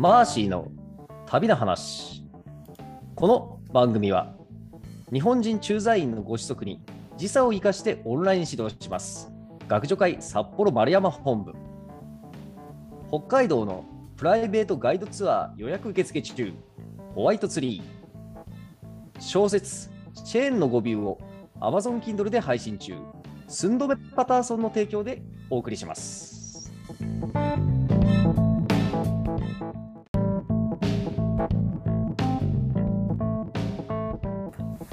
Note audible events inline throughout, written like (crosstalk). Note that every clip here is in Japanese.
マーシーの旅の話。この番組は日本人駐在員のご子息に時差を生かしてオンライン指導します。学助会札幌丸山本部。北海道のプライベートガイドツアー予約受付中。ホワイトツリー。小説チェーンの語尾を Amazon Kindle で配信中。寸止めパターソンの提供でお送りします。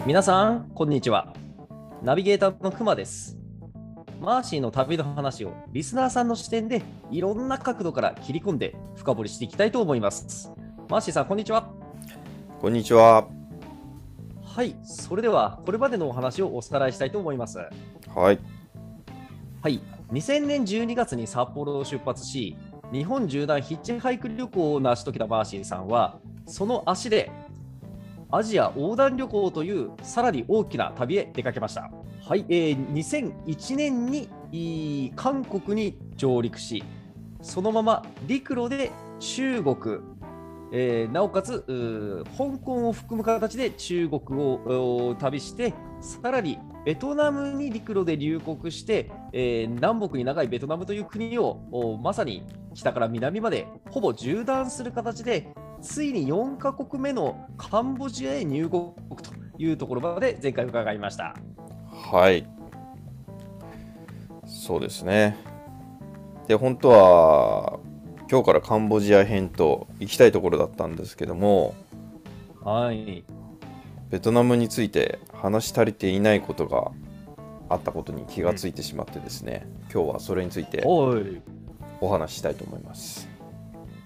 皆さん、こんにちは。ナビゲーターのくまです。マーシーの旅の話をリスナーさんの視点でいろんな角度から切り込んで深掘りしていきたいと思います。マーシーさん、こんにちは。こんにちは。はい、それではこれまでのお話をおさらいしたいと思います。はい。はい、2000年12月に札幌を出発し、日本縦断ヒッチハイク旅行を成し遂げたマーシーさんは、その足でアジア横断旅行というさらに大きな旅へ出かけました。はい、えー2001年に韓国に上陸し、そのまま陸路で中国、えーなおかつ香港を含む形で中国を旅して、さらにベトナムに陸路で入国して、えー南北に長いベトナムという国をまさに北から南までほぼ縦断する形で、ついに4カ国目のカンボジアへ入国というところまで前回伺いました。はい。そうですね。で、本当は、今日からカンボジア編と行きたいところだったんですけども、はい。ベトナムについて話し足りていないことがあったことに気がついてしまってですね、今日はそれについてはい。お話ししたいと思います。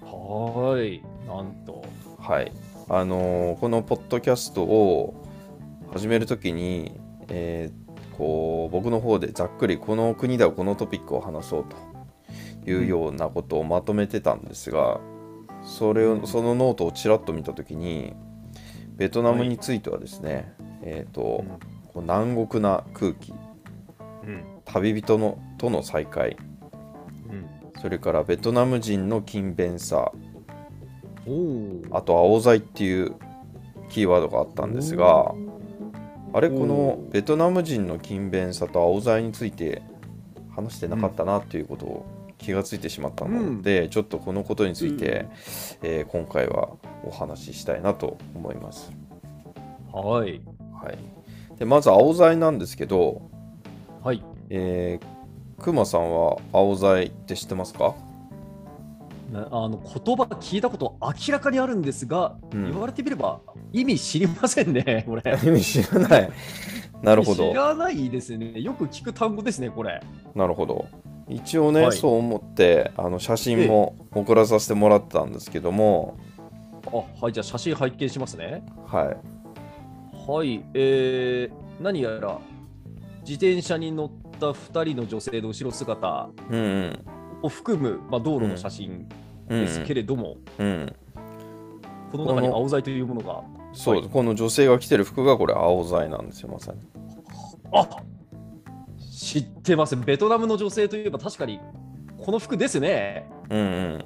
はい。なんと。はい。あのーこのポッドキャストを始めるときに、えーこう僕の方でざっくりこの国ではこのトピックを話そうというようなことをまとめてたんですが、それをそのノートをちらっと見たときにベトナムについてはですね、えっ、と、こう南国な空気うん。旅人のとの再会うん。それからベトナム人の勤勉さ。あとアオザイっていうキーワードがあったんですがあれこのベトナム人の勤勉さとアオザイについて話してなかったなっていうことを気がついてしまったので、ちょっとこのことについて、えー今回はお話ししたいなと思います。はい。はい、でまず青剤なんですけど、はい。えー、クマさんは青剤って知ってますか？なあの言葉聞いたこと明らかにあるんですが、うん言われてみれば意味知りませんね、(laughs) これ。(laughs) 意味知らない。なるほど知。らないですね。よく聞く単語ですね、これ。なるほど。一応ね、はいそう思ってあの写真も送らさせてもらってたんですけども、あ、はい、じゃあ写真拝見しますね。はい、はい、えー、何やら自転車に乗った2人の女性の後ろ姿うんうんを含む、まあ、道路の写真うんですけれども、うん、この中に青剤というものが。そう、はいこの女性が着てる服がこれ青剤なんですよまさに。あ知ってます。ベトナムの女性といえば確かにこの服ですね。うんうん。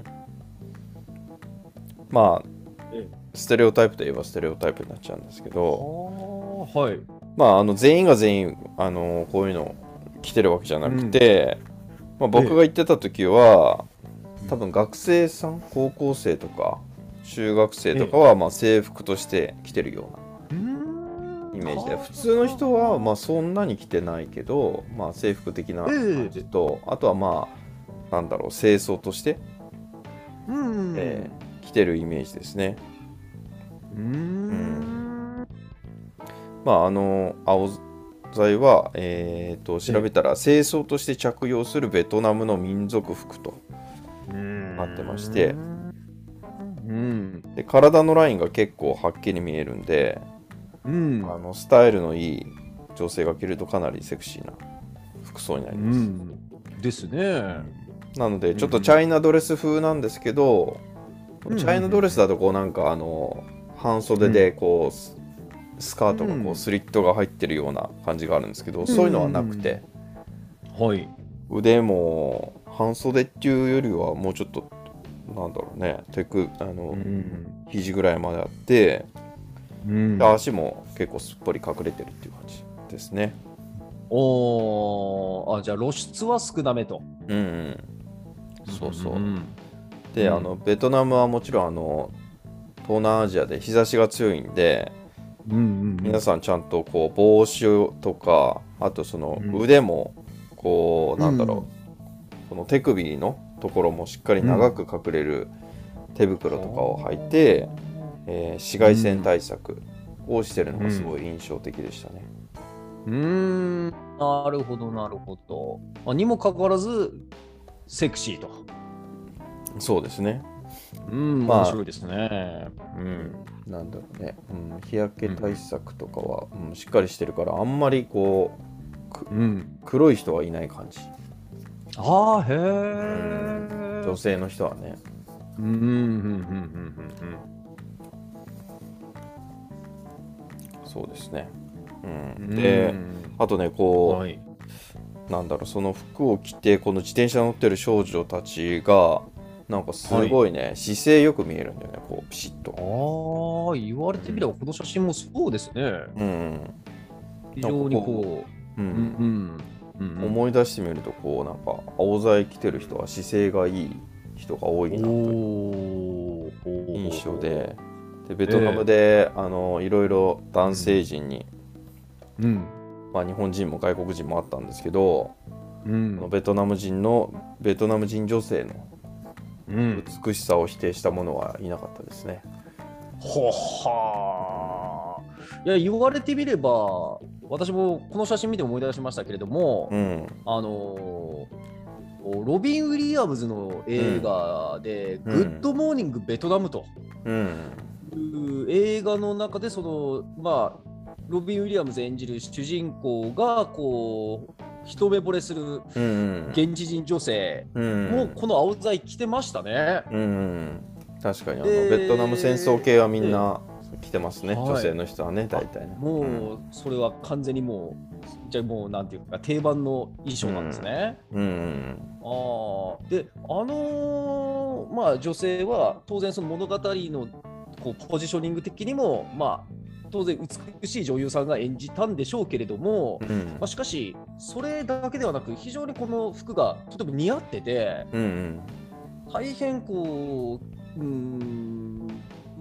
まあえステレオタイプといえばステレオタイプになっちゃうんですけあど、ーはい。まああの全員が全員あのこういうの着てるわけじゃなくて、まあ、僕が行ってた時は、多分学生さん高校生とか中学生とかはまあ制服として着てるようなイメージで普通の人はまあそんなに着てないけど、まあ、制服的な感じと、あとはまあなんだろう清掃として、うん。えー着てるイメージですね。うーん。まああの青剤は、えー、と調べたら清掃として着用するベトナムの民族服とななってましてうん。で体のラインが結構はっきり見えるんで、うん。あのスタイルのいい女性が着るとかなりセクシーな服装になりうます。ん。ですね。なのでちょっとチャイナドレス風なんですけど、うんチャイナドレスだとこうなんかあの半袖でこうススカートがこうスリットが入ってるような感じがあるんですけど、そういうのはなくて、はい。腕も半袖っていうよりはもうちょっとなんだろうね。手くあの、うん。肘ぐらいまであってうん。で足も結構すっぽり隠れてるっていう感じですね。おー。あじゃあ露出は少なめと。うんうん。そうそう、んで、うん。あのベトナムはもちろんあの東南アジアで日差しが強いんでうんうん皆さんちゃんとこう帽子とかあとそのうん腕もこうなんだろう、うんこの手首のところもしっかり長く隠れる手袋とかを履いて、えー紫外線対策をしてるのがすごい印象的でしたね。うーんなるほどなるほど。あにもかかわらずセクシーと。そうですね。うん、まあ面白いですね。うん。なんだろうね、うん、日焼け対策とかは、うんしっかりしてるからあんまりこううん、黒い人はいない感じ。ああ、へえ。女性の人はね。うん、うん、うん、うん、そうですね。ううん。ん、で、うんあとねこう、はい。なんだろうその服を着てこの自転車乗ってる少女たちがなんかすごいね、姿勢よく見えるんだよねこうピシッと。ああ、言われてみれば、この写真もそうですね。うん。非常にこう、うん。うん、うん、うん。思い出してみるとこうなんか青材着てる人は姿勢がいい人が多いなという印象で。でベトナムで、あのいろいろ男性陣に、うん、まあ、日本人も外国人もあったんですけど、うん。ベトナム人のベトナム人女性のうん、美しさを否定した者はいなかったですね。ほはー。いや言われてみれば私もこの写真見て思い出しましたけれども、うん。あのーロビン・ウィリアムズの映画で「うん。グッド・モーニング・ベトナム」とうんいう映画の中でそのまあロビン・ウィリアムズ演じる主人公がこう一目惚れするうん。現地人女性うん。もこのアオザイ着てましたね。うん。うん確かにあの、でベトナム戦争系はみんな来てますね、はい。女性の人はね大体ね。もうそれは完全にもうじゃあもうなんていうか定番の衣装なんですね。うん。うん。ああであのーまあ女性は当然その物語のこうポジショニング的にもまあ当然美しい女優さんが演じたんでしょうけれども、うんまあ、しかしそれだけではなく非常にこの服がとても似合っててうんうん大変こううーん、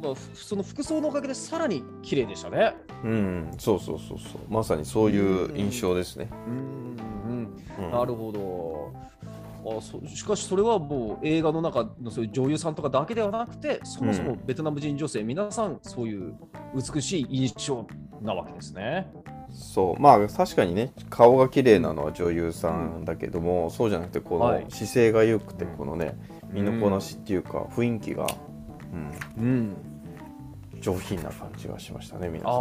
まあ、ふその服装のおかげでさらに綺麗でしたね。うんそうそうそうそうまさにそういう印象ですね。うんうんうんなるほど。あそしかしそれはもう映画の中のそういう女優さんとかだけではなくてそもそもベトナム人女性、皆さんそういう美しい印象なわけですね。そう。まあ確かにね顔が綺麗なのは女優さんだけども、そうじゃなくてこはい。の姿勢が良くてこのね身のこなしっていうか雰囲気が、うん、うん、上品な感じがしましたね皆さん。ああ、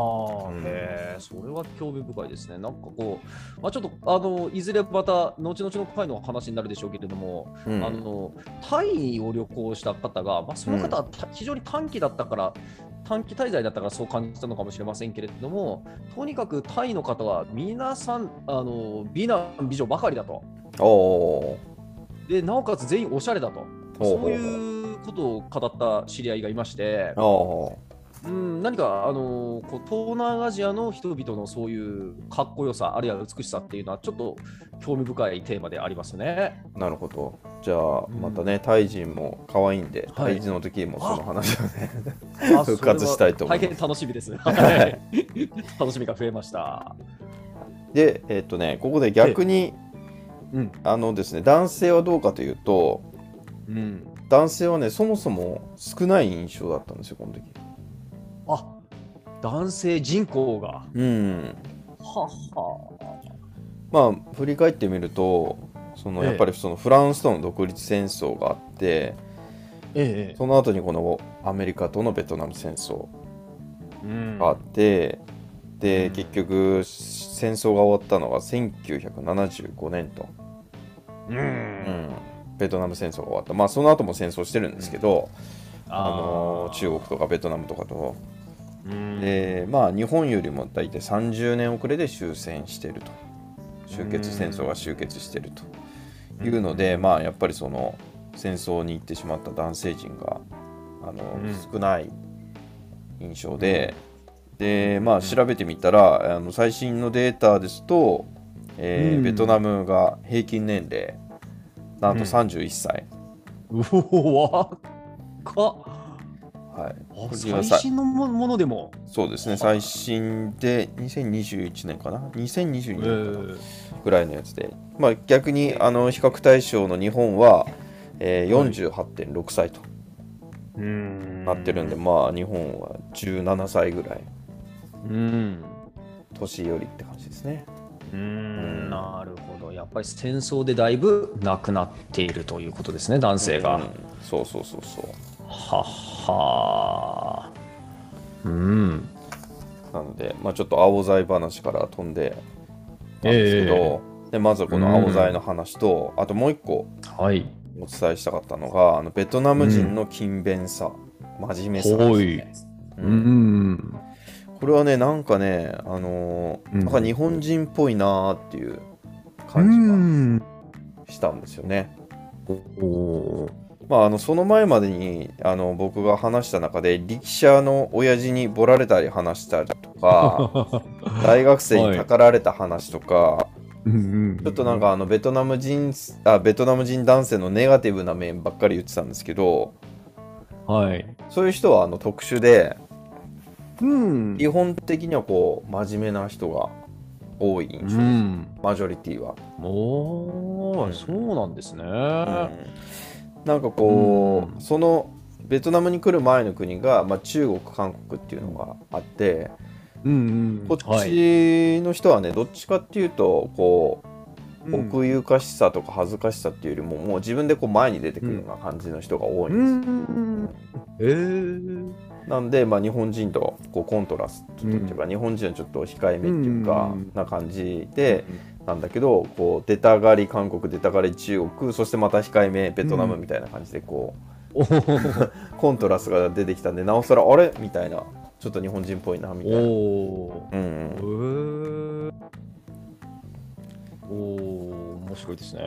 うんへえそれは興味深いですね。なんかこう、まあ、ちょっとあのいずれまた後々の回の話になるでしょうけれども、うんあのタイを旅行した方が、まあ、その方はた非常に短期だったから、短期滞在だったからそう感じたのかもしれませんけれども、とにかくタイの方は皆さん、あの美男美女ばかりだと。おで、なおかつ全員おしゃれだと。そういうことを語った知り合いがいまして、うん、何か、あのこう東南アジアの人々のそういうかっこよさ、あるいは美しさっていうのは、ちょっと興味深いテーマでありますね。あなるほどじゃあうんまたね、タイ人も可愛いんで、はいタイ人の時もその話をねあ (laughs) 復活したいと思います大変楽しみです。(laughs) はい楽しみが増えました。でえっとねここで逆にうん。あのですね男性はどうかというとうん。男性はねそもそも少ない印象だったんですよこの時あ男性人口が。うんはは。まあ振り返ってみるとそのええやっぱりそのフランスとの独立戦争があってええ。その後にこのアメリカとのベトナム戦争うんがあってでうん結局戦争が終わったのが1975年と、うん。うん、ベトナム戦争が終わったまあその後も戦争してるんですけど、あの中国とかベトナムとかと国でまあ日本よりも大体30年遅れで終戦してると。終結戦争が終結してると。いうのでまあやっぱりその戦争に行ってしまった男性陣があの、うん。少ない印象で、でまあ調べてみたらあの最新のデータですと、えーうん。ベトナムが平均年齢なんとうん。31歳、うお若っはい、最さ新のもものでも。そうですね。最新で2021年かな？2022え年ぐらいのやつで、まあ、逆にあの比較対象の日本は、えー、48.6歳と。うん。なってるんで、まあ日本は17歳ぐらい。うん。年寄りって感じですね。うん。なるほど。やっぱり戦争でだいぶ亡くなっているということですね、男性が。うん。そうそうそうそう。はっはーうん。なので、まあ、ちょっと青剤話から飛んでたんですけど、でまずはこの青剤の話と、あともう一個はい。お伝えしたかったのがあのベトナム人の勤勉さ、真面目さですね。ううんん。これはねなんかねあのーうんなんか日本人っぽいなーっていうう感ん。じがしたんですよね。おーまあ、あのその前までにあの僕が話した中で力車の親父にボラれたり話したりとか (laughs) 大学生にたかられた話とか、うんちょっとなんかあのベトナム人あベトナム人男性のネガティブな面ばっかり言ってたんですけどはい。そういう人はあの特殊でうん基本的にはこう真面目な人が多い印象です、うん。マジョリティは。おー、うんそうなんですね。なんかこう、うんそのベトナムに来る前の国が、まあ、中国韓国っていうのがあってうんうん。こっはいちの人はね、どっちかっていうとこううん奥ゆかしさとか恥ずかしさっていうよりももう自分でこう前に出てくるような感じの人が多いんですよ、うん。えー。なんで、まあ、日本人とこうコントラストというか、日本人はちょっと控えめっていうか、うんな感じで、なんだけどこう出たがり韓国出たがり中国そしてまた控えめベトナムみたいな感じでこう、(laughs) コントラストが出てきたんでなおさらあれ？みたいなちょっと日本人っぽいなみたいな。おー。うん。おー、面白いですね。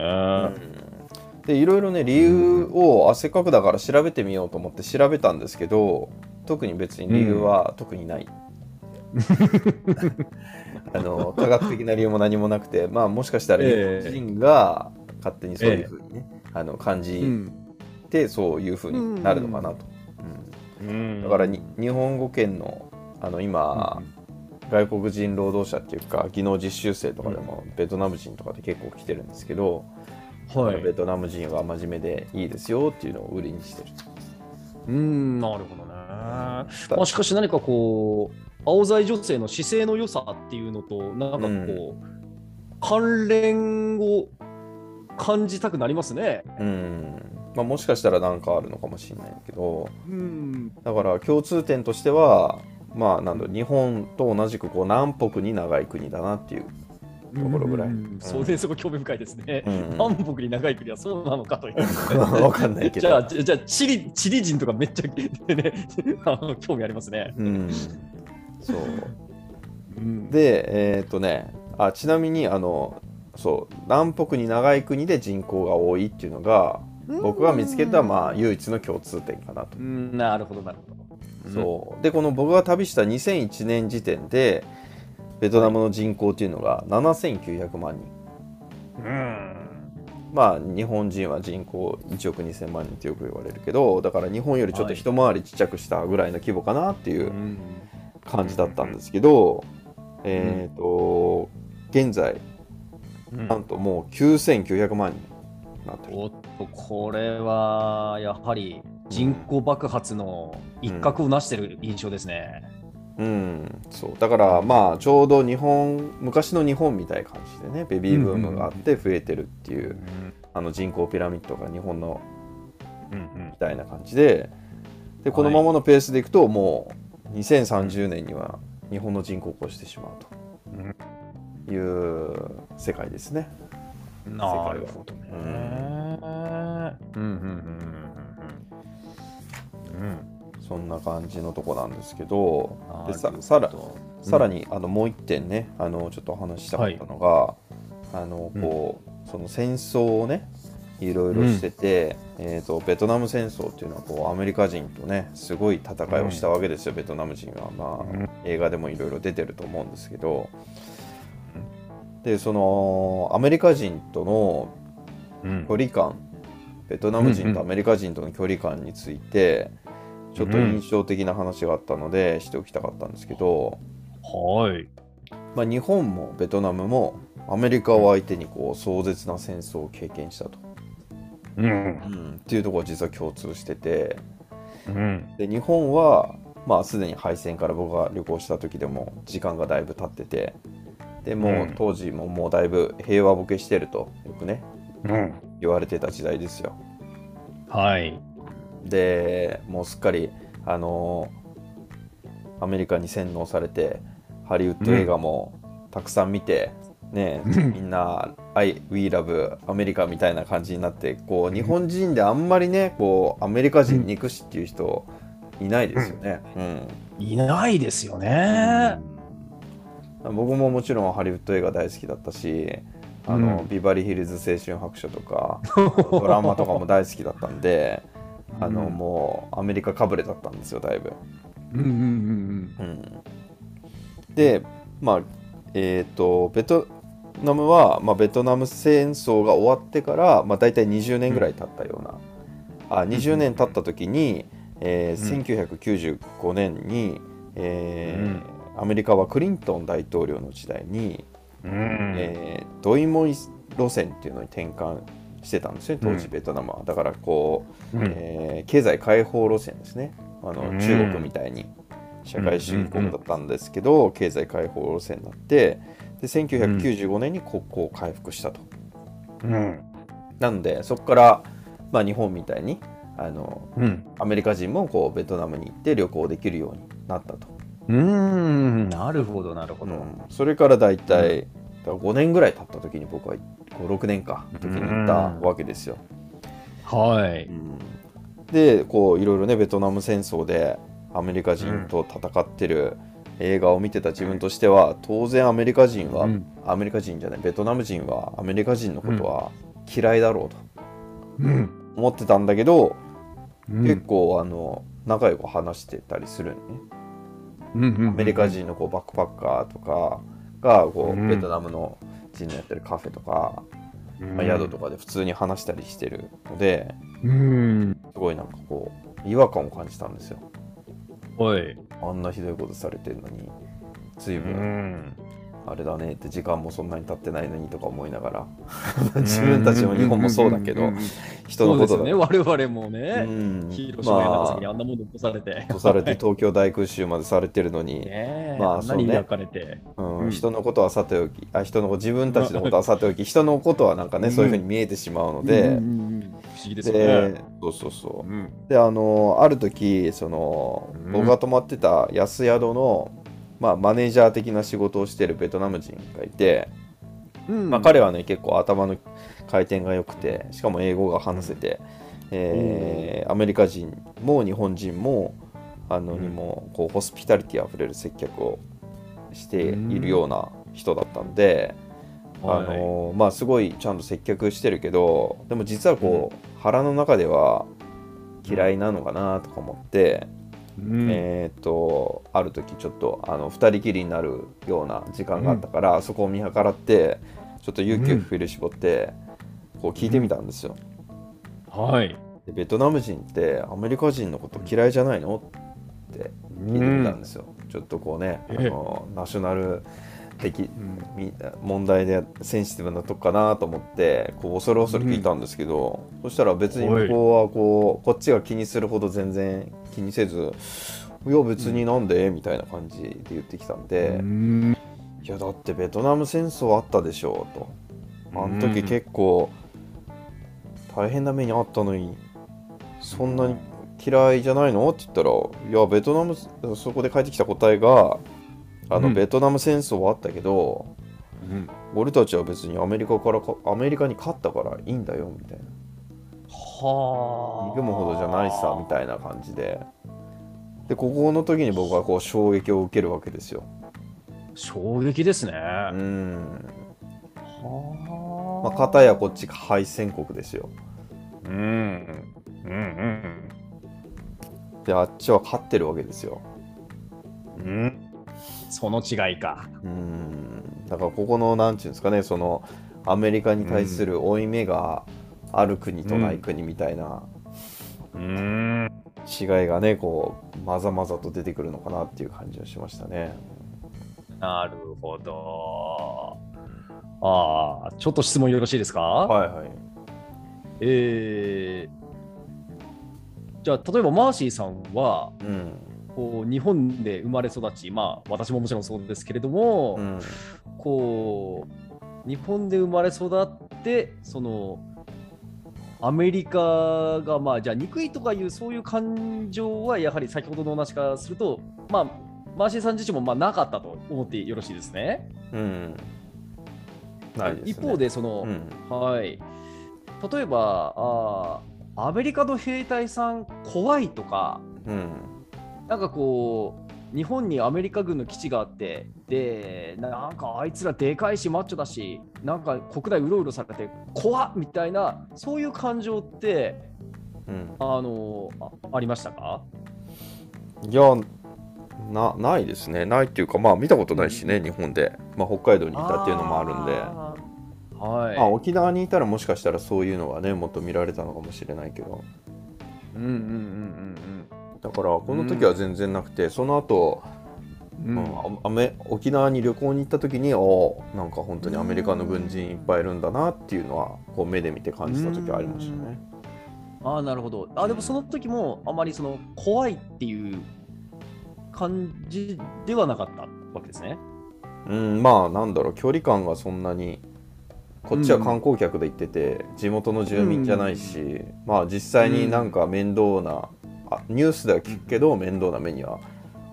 でいろいろね理由を汗かくだから調べてみようと思って調べたんですけど特に別に理由は特にない、(laughs) あの科学的な理由も何もなくてまあもしかしたら日え。え本人が勝手にそういうふうにね、あの感じうん。てそういうふうになるのかなと、うん。だからに日本語圏のあの今、外国人労働者っていうか技能実習生とかでもベトナム人とかで結構来てるんですけど、はい。ベトナム人は真面目でいいですよっていうのを売りにしてる。うん、なるほどね。まあ、しかし何かこう、青剤女性の姿勢の良さっていうのと、なんかこう、関連を感じたくなりますね。うんまあ、もしかしたら何かあるのかもしれないけどうん。だから共通点としてはまあなんだ日本と同じくこう南北に長い国だなっていう、ところぐらい。うんそうね、そこ興味深いですね。うん。南北に長い国はそうなのかという。わかんないけど。じゃあ、じゃあチリ、チリ人とかめっちゃ、ね、(laughs) あの興味ありますね。うん。そう。うん、でえっ、とね。あちなみにあのそう。南北に長い国で人口が多いっていうのが僕が見つけたまあ唯一の共通点かなと。う。ん、なるほど、なるほど。そう。でこの僕が旅した2001年時点でベトナムの人口っていうのが7900万人。うん。まあ日本人は人口1億2000万人ってよく言われるけどだから日本よりちょっと一回りちっちゃくしたぐらいの規模かなっていううん。感じだったんですけど、えっ、と現在うん。なんともう9900万人になってる。おっと、これはやはり人口爆発の一角を成してる印象ですね。うん、そう。だからまあちょうど日本昔の日本みたいな感じでねベビーブームがあって増えてるっていう、あの人口ピラミッドが日本のうんみたいな感じででこのままのペースでいくともう2030年には日本の人口を超してしまうと。いう世界ですね。うん、なるほどね。うんうんうんうんそんな感じのとこなんですけどうん。でささらさらにあのもう一点ねあのちょっとお話ししたかったのが、あのこうその戦争をねいろいろしてて、えー、とベトナム戦争っていうのはこうアメリカ人とねすごい戦いをしたわけですよ、ベトナム人は、まあうん。映画でもいろいろ出てると思うんですけど。でそのアメリカ人とのうん。距離感ベトナム人とアメリカ人との距離感についてちょっと印象的な話があったのでしておきたかったんですけど、はい。まあ、日本もベトナムもアメリカを相手にこう壮絶な戦争を経験したと、うん。うん、っていうところは実は共通しててうん。で日本はまあすでに敗戦から僕が旅行した時でも時間がだいぶ経っててでも当時ももうだいぶ平和ボケしてるとよくねうん。言われてた時代ですよはい。でもうすっかりあのアメリカに洗脳されてハリウッド映画もたくさん見て、ねうんみんな「I We Love アメリカ」みたいな感じになってこう日本人であんまりねこうアメリカ人憎しっていう人いないですよね。うんいないですよね。僕ももちろんハリウッド映画大好きだったしあの、うんビバリーヒルズ青春白書とか (laughs) ドラマとかも大好きだったんであの、うんもうアメリカかぶれだったんですよだいぶ。うんうんうんうんでまあえっ、とベトナムは、まあ、ベトナム戦争が終わってから、まあ、大体20年ぐらい経ったような、あ20年経った時に、えー1995年に、えーアメリカはクリントン大統領の時代に、うん。うん。えードイモイ路線っていうのに転換してたんですよ当時うん。ベトナムは、だからこう、うん。えー経済開放路線ですね。あの、うん。中国みたいに社会主義国だったんですけど、経済開放路線になってで1995年に国交を回復したと、うん。なのでそこから、まあ、日本みたいにあのうん。アメリカ人もこうベトナムに行って旅行できるようになったと、うん。なるほど、なるほど。うん。それからだいたい、だから5年ぐらい経った時に僕は56年か時に行ったわけですよ、はい。でこういろいろねベトナム戦争でアメリカ人と戦ってる映画を見てた自分としては当然アメリカ人は、うん。アメリカ人じゃないベトナム人はアメリカ人のことは嫌いだろうとうん。思ってたんだけど、うん。結構あの仲良く話してたりするのね、うん。アメリカ人のこうバックパッカーとかがこう、うんベトナムの人のやってるカフェとか、まあ、宿とかで普通に話したりしてるのでうん。すごいなんかこう違和感を感じたんですよはい。あんなひどいことされてるのに随う分ん。あれだねって時間もそんなに経ってないのにとか思いながら。自分たちも日本もそうだけど人のことだ。ね、我々もね、うん。広島や長崎あんなもの起こされて。あとされて (laughs) 東京大空襲までされてるのに、まあそうね。焼かれて。うん。うん。人のことはさておきあ人の自分たちのことはさておき人のことはなんかね、うん。そういうふうに見えてしまうので、うんうんうん不思議ですね。そうそうそう。うん。であのある時そのうん。僕が泊まってた安宿の、まあ、マネージャー的な仕事をしてるベトナム人がいて、うん。まあ、彼はね結構頭の回転が良くてしかも英語が話せて、えーアメリカ人も日本人もあのうん。にもこうホスピタリティあふれる接客をしているような人だったんで、あのまあすごいちゃんと接客してるけどでも実はこう、腹の中では嫌いなのかなとか思って、うん。えーっとある時ちょっとあの2人きりになるような時間があったから、そこを見計らってちょっと勇気を振り絞って、こう聞いてみたんですよ。はい。でベトナム人ってアメリカ人のこと嫌いじゃないの？って聞いてみたんですよ。ちょっとこうね、あえ。えのナショナル的うん。み問題でセンシティブなとこかなと思ってこう恐る恐る聞いたんですけど、そしたら別に向こうはこうこっちが気にするほど全然気にせず「いや別になんで?」みたいな感じで言ってきたんで「うんいやだってベトナム戦争あったでしょ」と。あの時結構大変な目にあったのにそんなに嫌いじゃないの？って言ったらいやベトナムそこで返ってきた答えがあの、うんベトナム戦争はあったけどうん俺たちは別にアメリカからかアメリカに勝ったからいいんだよみたいなはあ。憎むほどじゃないさみたいな感じで。でここの時に僕はこう衝撃を受けるわけですよ。衝撃ですね。うん。はまあ、片やこっちが敗戦国ですよ。うんうんうんであっちは勝ってるわけですよ。うん。その違いか。うん。だからここのなんていうんですかねそのアメリカに対する負い目がある国とない国みたいなうん違いがねこうまざまざと出てくるのかなっていう感じがしましたね。なるほどああちょっと質問よろしいですか？はいはい。えーじゃあ例えばマーシーさんはうん。こう日本で生まれ育ちまあ私ももちろんそうですけれども、うん。こう日本で生まれ育ってそのアメリカがまあじゃあ憎いとかいうそういう感情はやはり先ほどのお話からするとまあマーシーさん自身もまあなかったと思ってよろしいですね。うん。ないですね。一方でその、うん。はい例えばあーアメリカの兵隊さん怖いとかうん。なんかこう日本にアメリカ軍の基地があってでなんかあいつらでかいしマッチョだしなんか国内うろうろされて怖っみたいなそういう感情ってうん。あのあありましたか？いや、な、ないですね。ないっていうか、まあ見たことないしね、日本で。まあ北海道にいたっていうのもあるんで。はい、まあ沖縄にいたらもしかしたらそういうのがね、もっと見られたのかもしれないけど。うんうんうんだからこの時は全然なくて、その後、うん。うん沖縄に旅行に行った時におーなんか本当にアメリカの軍人いっぱいいるんだなっていうのはこう目で見て感じた時はありましたね。ああなるほど。あでもその時もあまりその怖いっていう感じではなかったわけですね。うんまあなんだろう距離感がそんなにこっちは観光客で行ってて、地元の住民じゃないし、まあ実際になんか面倒な、あニュースでは聞くけど面倒な目には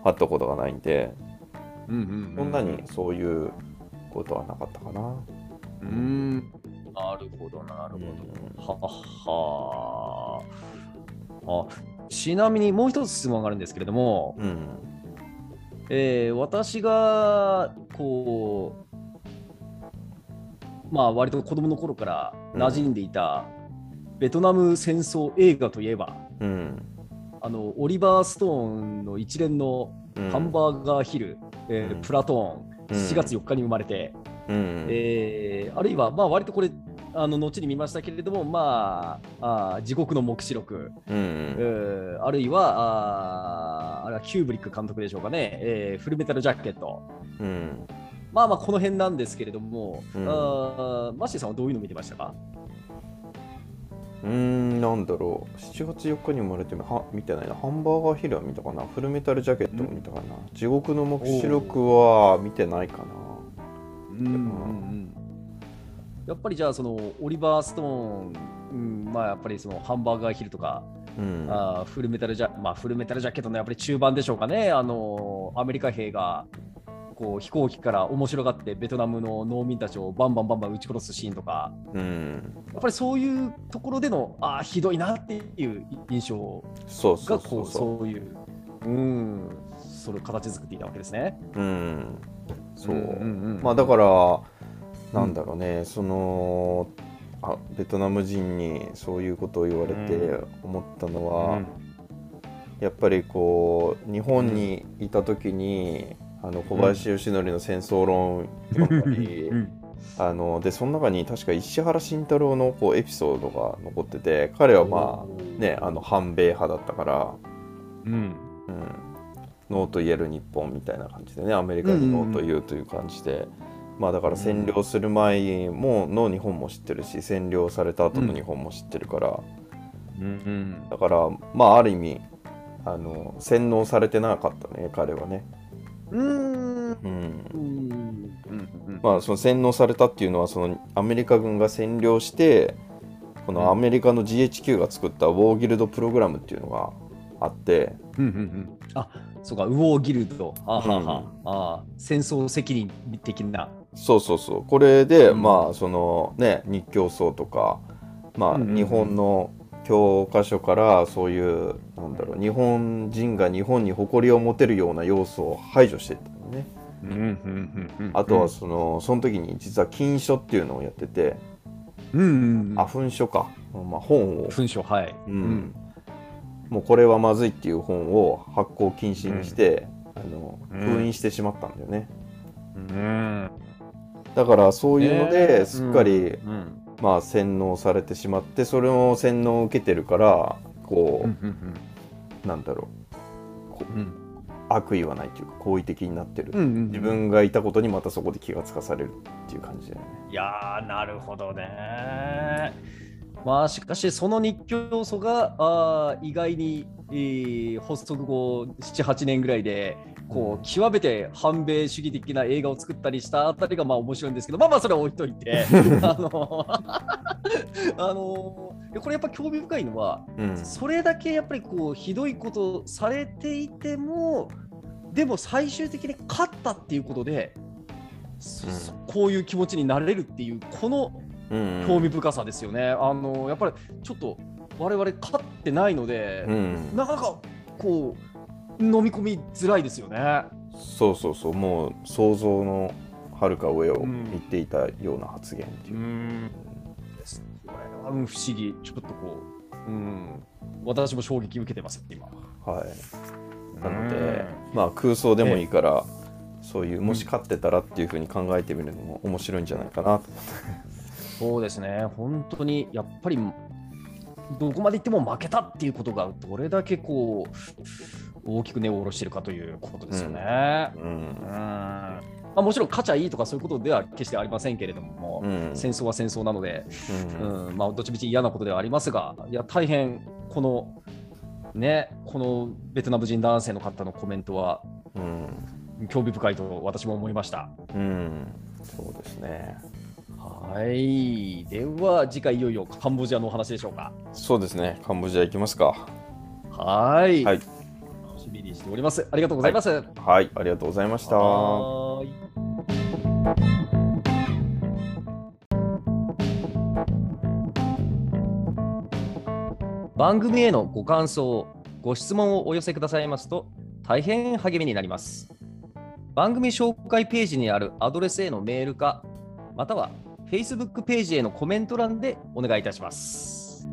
あったことがないんで、うんうんそんなにそういうことはなかったかな。うーん。なるほどなるほど。ははあちなみにもう一つ質問があるんですけれども、うん。えー私がこうまあ割と子供の頃から馴染んでいたベトナム戦争映画といえば、うんあのオリバー・ストーンの一連のうん。ハンバーガーヒル、えーうん。プラトーン、うん。7月4日に生まれて、うんえーあるいは、まあ、割とこれ、あの後に見ましたけれども、まあ、あー地獄の黙示録、うんえーあるいはあー、あれはキューブリック監督でしょうかね、えーフルメタルジャケット。うん。まあまあ、この辺なんですけれども、うん。あーマッシーさんはどういうの見てましたか？うーん、なんだろう。7月4日に生まれては見てないな。ハンバーガーヒルは見たかな。フルメタルジャケットも見たかな。地獄の黙示録は見てないかな。うんやっぱりじゃあ、そのオリバー・ストーン、うんまあ、やっぱりそのハンバーガーヒルとか、うん。あーフルメタルジャ、まあ、フルメタルジャケットのやっぱり中盤でしょうかね、あのアメリカ兵がこう飛行機から面白がってベトナムの農民たちをバンバンバンバン撃ち殺すシーンとか、うん。やっぱりそういうところでの、ああ、ひどいなっていう印象そうそがこううそそういう、うん、それを形作っていたわけですね。う。うん。そう。んんうんまあだから、なんだろうね、その、あベトナム人にそういうことを言われて思ったのは、やっぱりこう日本にいた時に、あの小林義則の戦争論読んだり、うん。あのでその中に確か石原慎太郎のこうエピソードが残ってて彼はまあねあの反米派だったから、うん。うん、ノーと言える日本みたいな感じでねアメリカにノーと言うという感じで、まあだから占領する前もの日本も知ってるし占領された後の日本も知ってるから、うん。だからまあある意味あの洗脳されてなかったね彼はね。うん。うん。うん。うん。うん。まあ、その洗脳されたっていうのはそのアメリカ軍が占領してこのアメリカの GHQ が作ったウォーギルドプログラムっていうのがあって、うん。うん。うん。あそうか、ウォーギルド、あはは、あ。戦争責任的な。そうそうそう。これで、うん。まあそのね日教層とか、まあ、うんうんうん。日本の教科書からそういうなんだろう日本人が日本に誇りを持てるような要素を排除していったのね。うんうんうんうん。あとはそのその時に実は禁書っていうのをやってて、うんうんうん。あ噴書か、まあ、本を、文章はい。うん。もうこれはまずいっていう本を発行禁止にして、あのうん。封印してしまったんだよね、うん。だからそういうのねでえすっかり、うん。まあ洗脳されてしまってそれを洗脳を受けてるからこう、なんだろう。こううん悪意はないというか好意的になってる、うんうん。自分がいたことにまたそこで気がつかされるっていう感じだよね。いやー、なるほどね。まあ、しかし、その日教要素があー意外に、えー発足後7、8年ぐらいで、こう極めて反米主義的な映画を作ったりしたあたりがまあ面白いんですけど、まあまあそれは置いといて、(laughs) あの (laughs) あのこれやっぱ興味深いのは、うん。それだけやっぱりこうひどいことされていても、でも最終的に勝ったっていうことで、そうん。こういう気持ちになれるっていう、このうん興味深さですよね。あのやっぱりちょっと我々勝ってないので、うん。なかなかこう飲み込みづらいですよね。そうそうそう。もう想像のはるか上をうん。言っていたような発言っていう。う、ん。これはうん不思議、ちょっとこう、うん、私も衝撃受けてます、今。はい。なので、まあ空想でもいいから、そういうもし勝ってたらっていうふうに考えてみるのも面白いんじゃないかなとそうですね、本当にやっぱりどこまでいっても負けたっていうことがどれだけこう大きく根を下ろしているかということですよね。ううん。ん。まあ、もちろん勝ちゃいいとかそういうことでは決してありませんけれども、うん。戦争は戦争なので、うん。うん。まあ、どっちみち嫌なことではありますが、いや大変このね、このベトナム人男性の方のコメントはうん。興味深いと私も思いました。うん。そうですねはい。では、次回いよいよカンボジアのお話でしょうか。そうですねカンボジア行きますかはい。はい楽しみにしております。ありがとうございます。はいありがとうございました番組へのご感想、ご質問をお寄せくださいますと大変励みになります。番組紹介ページにあるアドレスへのメールか、または Facebook ページへのコメント欄でお願いいたします。